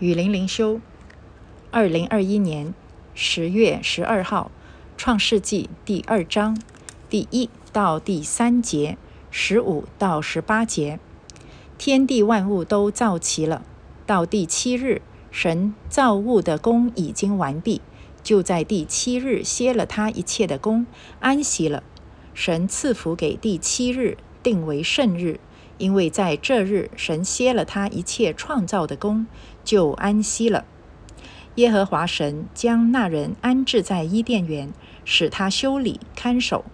雨林灵修，二零二一年十月十二号，《创世纪》第二章第一到第三节，十五到十八节，天地万物都造齐了。到第七日，神造物的功已经完毕，就在第七日歇了他一切的功，安息了。神赐福给第七日，定为圣日。因为在这日，神歇了他一切创造的功，就安息了。耶和华神将那人安置在伊甸园，使他修理看守。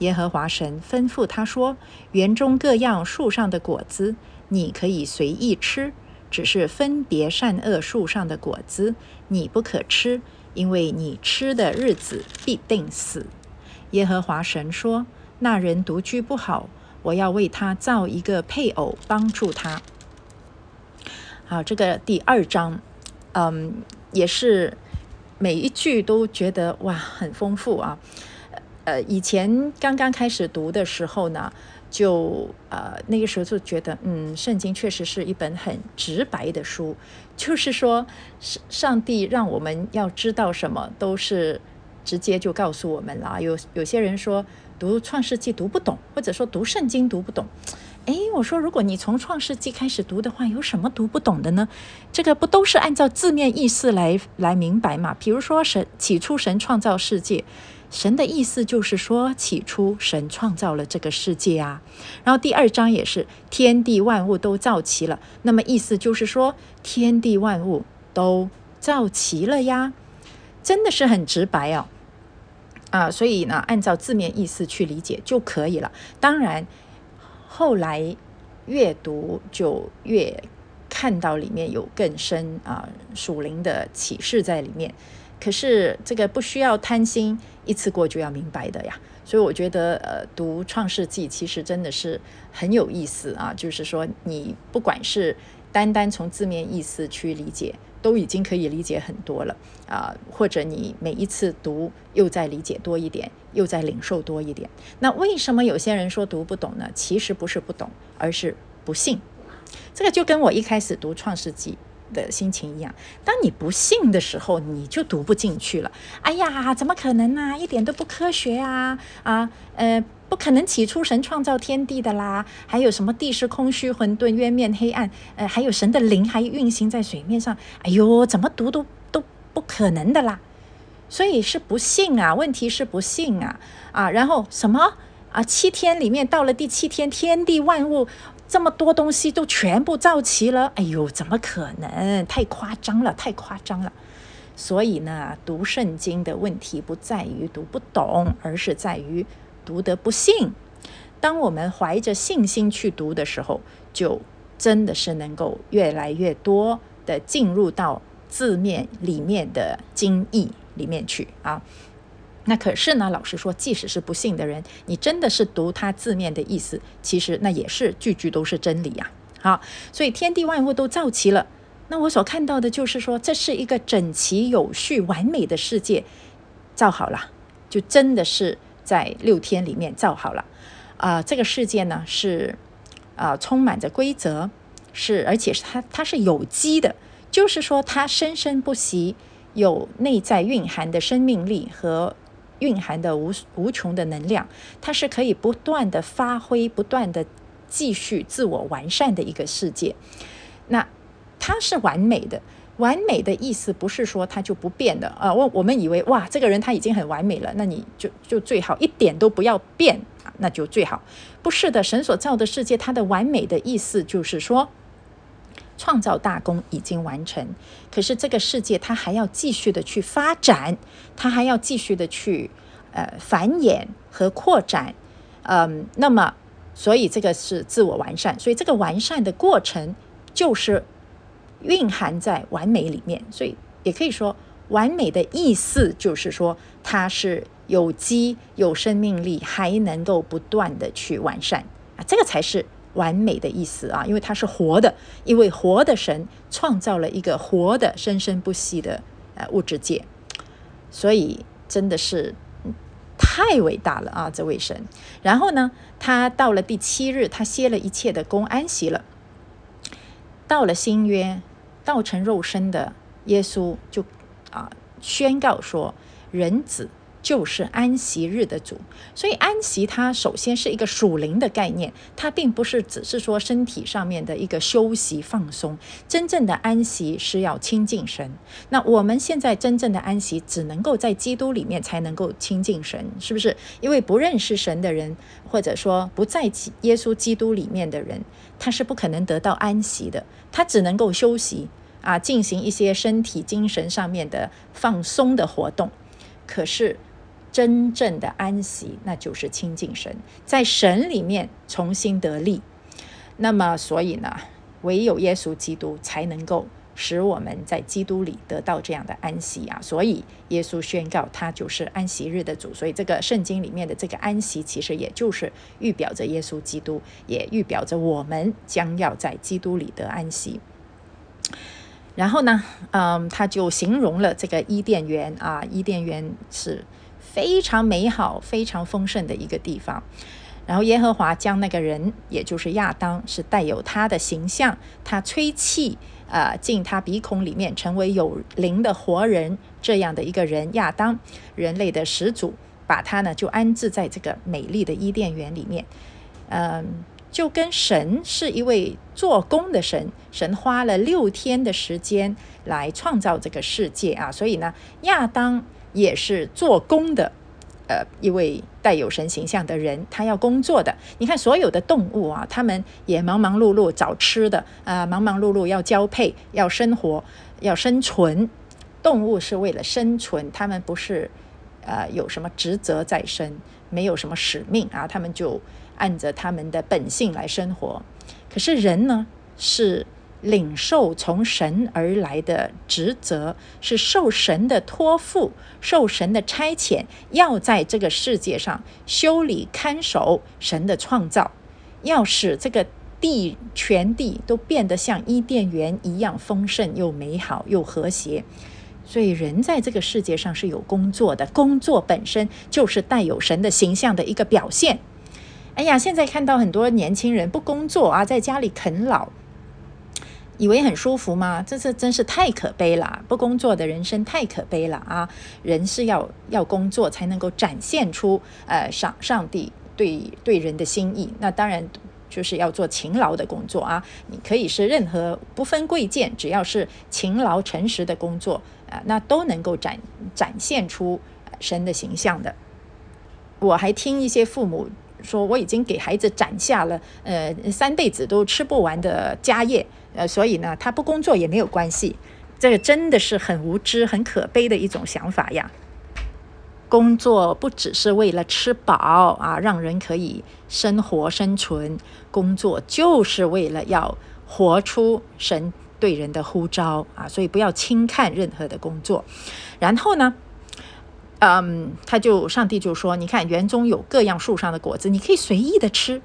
耶和华神吩咐他说：“园中各样树上的果子，你可以随意吃；只是分别善恶树上的果子，你不可吃，因为你吃的日子必定死。”耶和华神说：“那人独居不好。”我要为他造一个配偶，帮助他。好，这个第二章，嗯，也是每一句都觉得哇，很丰富啊。呃，以前刚刚开始读的时候呢，就呃那个时候就觉得，嗯，圣经确实是一本很直白的书，就是说，上上帝让我们要知道什么，都是直接就告诉我们了。有有些人说。读创世纪读不懂，或者说读圣经读不懂，哎，我说如果你从创世纪开始读的话，有什么读不懂的呢？这个不都是按照字面意思来来明白嘛？比如说神起初神创造世界，神的意思就是说起初神创造了这个世界啊。然后第二章也是天地万物都造齐了，那么意思就是说天地万物都造齐了呀，真的是很直白哦。啊，所以呢，按照字面意思去理解就可以了。当然，后来越读就越看到里面有更深啊属灵的启示在里面。可是这个不需要贪心，一次过就要明白的呀。所以我觉得，呃，读创世纪其实真的是很有意思啊。就是说，你不管是单单从字面意思去理解。都已经可以理解很多了啊，或者你每一次读又在理解多一点，又在领受多一点。那为什么有些人说读不懂呢？其实不是不懂，而是不信。这个就跟我一开始读《创世纪》的心情一样，当你不信的时候，你就读不进去了。哎呀，怎么可能呢？一点都不科学啊！啊，呃。不可能起初神创造天地的啦，还有什么地是空虚混沌渊面黑暗？呃，还有神的灵还运行在水面上。哎呦，怎么读都都不可能的啦！所以是不信啊，问题是不信啊啊！然后什么啊？七天里面到了第七天，天地万物这么多东西都全部造齐了。哎呦，怎么可能？太夸张了，太夸张了！所以呢，读圣经的问题不在于读不懂，而是在于。读得不信，当我们怀着信心去读的时候，就真的是能够越来越多的进入到字面里面的经义里面去啊。那可是呢，老实说，即使是不信的人，你真的是读他字面的意思，其实那也是句句都是真理呀。好，所以天地万物都造齐了，那我所看到的就是说，这是一个整齐、有序、完美的世界，造好了，就真的是。在六天里面造好了，啊，这个世界呢是啊充满着规则，是而且是它它是有机的，就是说它生生不息，有内在蕴含的生命力和蕴含的无无穷的能量，它是可以不断的发挥，不断的继续自我完善的一个世界，那它是完美的。完美的意思不是说它就不变的啊，我我们以为哇，这个人他已经很完美了，那你就就最好一点都不要变啊，那就最好。不是的，神所造的世界，它的完美的意思就是说，创造大功已经完成，可是这个世界它还要继续的去发展，它还要继续的去呃繁衍和扩展，嗯，那么所以这个是自我完善，所以这个完善的过程就是。蕴含在完美里面，所以也可以说，完美的意思就是说，它是有机、有生命力，还能够不断的去完善啊，这个才是完美的意思啊，因为它是活的，因为活的神创造了一个活的、生生不息的呃物质界，所以真的是太伟大了啊，这位神。然后呢，他到了第七日，他歇了一切的功，安息了。到了新约。道成肉身的耶稣就啊宣告说，人子。就是安息日的主，所以安息它首先是一个属灵的概念，它并不是只是说身体上面的一个休息放松。真正的安息是要亲近神。那我们现在真正的安息，只能够在基督里面才能够亲近神，是不是？因为不认识神的人，或者说不在耶稣基督里面的人，他是不可能得到安息的，他只能够休息啊，进行一些身体、精神上面的放松的活动。可是。真正的安息，那就是亲近神，在神里面重新得力。那么，所以呢，唯有耶稣基督才能够使我们在基督里得到这样的安息啊！所以，耶稣宣告他就是安息日的主。所以，这个圣经里面的这个安息，其实也就是预表着耶稣基督，也预表着我们将要在基督里得安息。然后呢，嗯，他就形容了这个伊甸园啊，伊甸园是。非常美好、非常丰盛的一个地方。然后耶和华将那个人，也就是亚当，是带有他的形象，他吹气，呃，进他鼻孔里面，成为有灵的活人这样的一个人，亚当，人类的始祖，把他呢就安置在这个美丽的伊甸园里面。嗯，就跟神是一位做工的神，神花了六天的时间来创造这个世界啊，所以呢，亚当。也是做工的，呃，一位带有神形象的人，他要工作的。你看，所有的动物啊，他们也忙忙碌碌找吃的啊，忙忙碌碌要交配，要生活，要生存。动物是为了生存，他们不是呃有什么职责在身，没有什么使命啊，他们就按着他们的本性来生活。可是人呢，是。领受从神而来的职责，是受神的托付、受神的差遣，要在这个世界上修理、看守神的创造，要使这个地全地都变得像伊甸园一样丰盛又美好又和谐。所以，人在这个世界上是有工作的，工作本身就是带有神的形象的一个表现。哎呀，现在看到很多年轻人不工作啊，在家里啃老。以为很舒服吗？这是真是太可悲了！不工作的人生太可悲了啊！人是要要工作才能够展现出呃上上帝对对人的心意。那当然就是要做勤劳的工作啊！你可以是任何不分贵贱，只要是勤劳诚实的工作啊，那都能够展展现出神的形象的。我还听一些父母。说我已经给孩子攒下了，呃，三辈子都吃不完的家业，呃，所以呢，他不工作也没有关系。这个真的是很无知、很可悲的一种想法呀。工作不只是为了吃饱啊，让人可以生活生存，工作就是为了要活出神对人的呼召啊，所以不要轻看任何的工作。然后呢？嗯，他就上帝就说：“你看园中有各样树上的果子，你可以随意的吃。”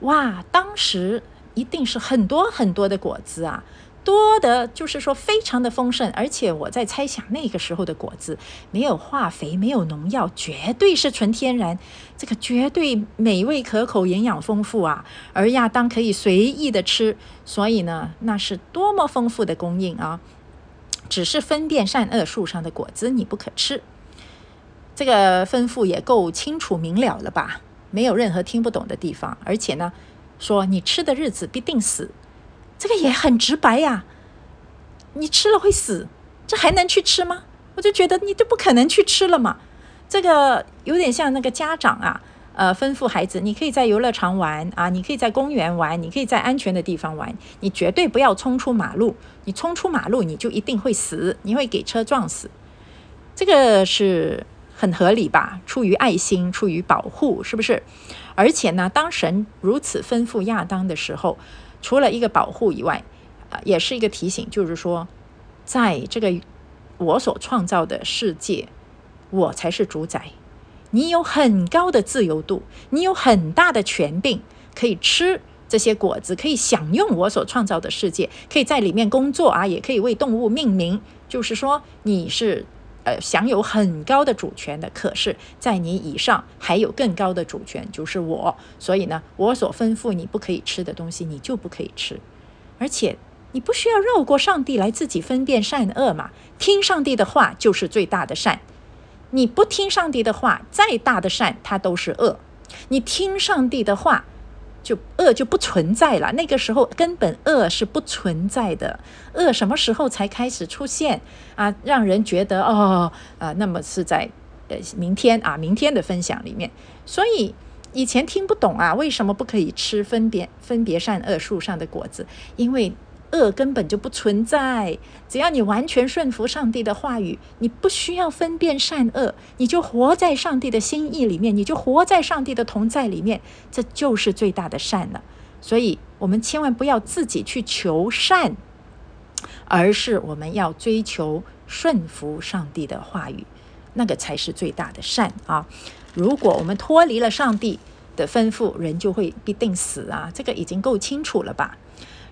哇，当时一定是很多很多的果子啊，多的就是说非常的丰盛。而且我在猜想，那个时候的果子没有化肥，没有农药，绝对是纯天然，这个绝对美味可口，营养丰富啊。而亚当可以随意的吃，所以呢，那是多么丰富的供应啊！只是分辨善恶树上的果子，你不可吃。这个吩咐也够清楚明了了吧？没有任何听不懂的地方。而且呢，说你吃的日子必定死，这个也很直白呀。你吃了会死，这还能去吃吗？我就觉得你都不可能去吃了嘛。这个有点像那个家长啊，呃，吩咐孩子，你可以在游乐场玩啊，你可以在公园玩，你可以在安全的地方玩，你绝对不要冲出马路。你冲出马路，你就一定会死，你会给车撞死。这个是。很合理吧？出于爱心，出于保护，是不是？而且呢，当神如此吩咐亚当的时候，除了一个保护以外，啊，也是一个提醒，就是说，在这个我所创造的世界，我才是主宰。你有很高的自由度，你有很大的权柄，可以吃这些果子，可以享用我所创造的世界，可以在里面工作啊，也可以为动物命名。就是说，你是。呃，享有很高的主权的，可是，在你以上还有更高的主权，就是我。所以呢，我所吩咐你不可以吃的东西，你就不可以吃。而且，你不需要绕过上帝来自己分辨善恶嘛？听上帝的话就是最大的善。你不听上帝的话，再大的善它都是恶。你听上帝的话，就恶就不存在了。那个时候根本恶是不存在的。恶什么时候才开始出现啊？让人觉得哦啊，那么是在呃明天啊，明天的分享里面。所以以前听不懂啊，为什么不可以吃分别分别善恶树上的果子？因为。恶根本就不存在，只要你完全顺服上帝的话语，你不需要分辨善恶，你就活在上帝的心意里面，你就活在上帝的同在里面，这就是最大的善了。所以，我们千万不要自己去求善，而是我们要追求顺服上帝的话语，那个才是最大的善啊！如果我们脱离了上帝的吩咐，人就会必定死啊！这个已经够清楚了吧？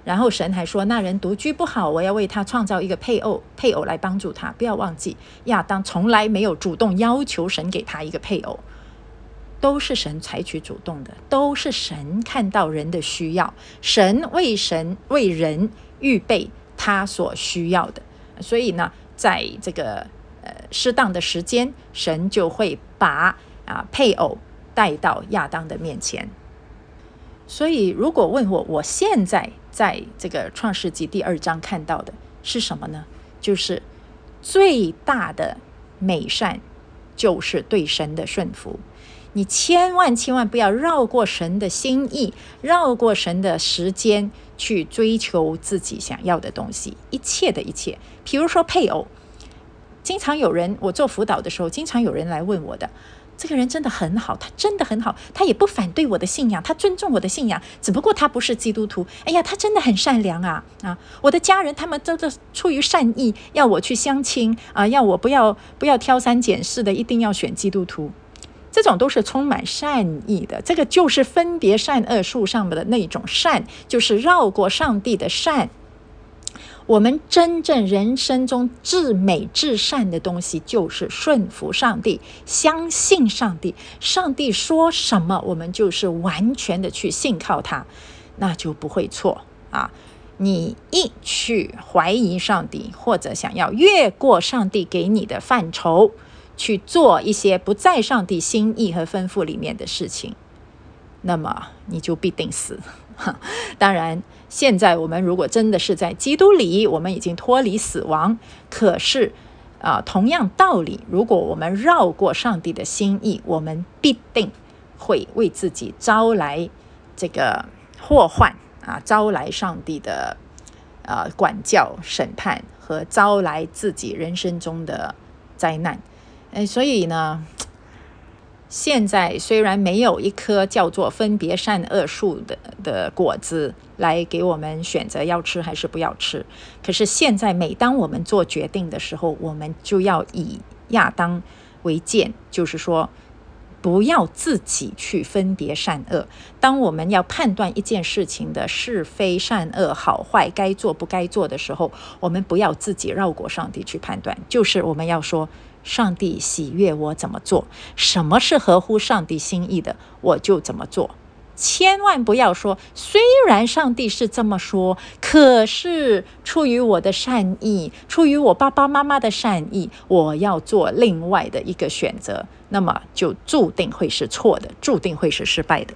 然后神还说：“那人独居不好，我要为他创造一个配偶，配偶来帮助他。不要忘记，亚当从来没有主动要求神给他一个配偶，都是神采取主动的，都是神看到人的需要，神为神为人预备他所需要的。所以呢，在这个呃适当的时间，神就会把啊配偶带到亚当的面前。所以，如果问我，我现在。”在这个创世纪第二章看到的是什么呢？就是最大的美善，就是对神的顺服。你千万千万不要绕过神的心意，绕过神的时间去追求自己想要的东西。一切的一切，比如说配偶，经常有人我做辅导的时候，经常有人来问我的。这个人真的很好，他真的很好，他也不反对我的信仰，他尊重我的信仰，只不过他不是基督徒。哎呀，他真的很善良啊啊！我的家人他们都是出于善意，要我去相亲啊，要我不要不要挑三拣四的，一定要选基督徒。这种都是充满善意的，这个就是分别善恶树上面的那种善，就是绕过上帝的善。我们真正人生中至美至善的东西，就是顺服上帝，相信上帝。上帝说什么，我们就是完全的去信靠他，那就不会错啊！你一去怀疑上帝，或者想要越过上帝给你的范畴去做一些不在上帝心意和吩咐里面的事情，那么你就必定死。当然。现在我们如果真的是在基督里，我们已经脱离死亡。可是，啊，同样道理，如果我们绕过上帝的心意，我们必定会为自己招来这个祸患啊，招来上帝的呃管教、审判和招来自己人生中的灾难。哎，所以呢。现在虽然没有一棵叫做分别善恶树的的果子来给我们选择要吃还是不要吃，可是现在每当我们做决定的时候，我们就要以亚当为鉴，就是说不要自己去分别善恶。当我们要判断一件事情的是非善恶好坏该做不该做的时候，我们不要自己绕过上帝去判断，就是我们要说。上帝喜悦我怎么做，什么是合乎上帝心意的，我就怎么做。千万不要说，虽然上帝是这么说，可是出于我的善意，出于我爸爸妈妈的善意，我要做另外的一个选择，那么就注定会是错的，注定会是失败的。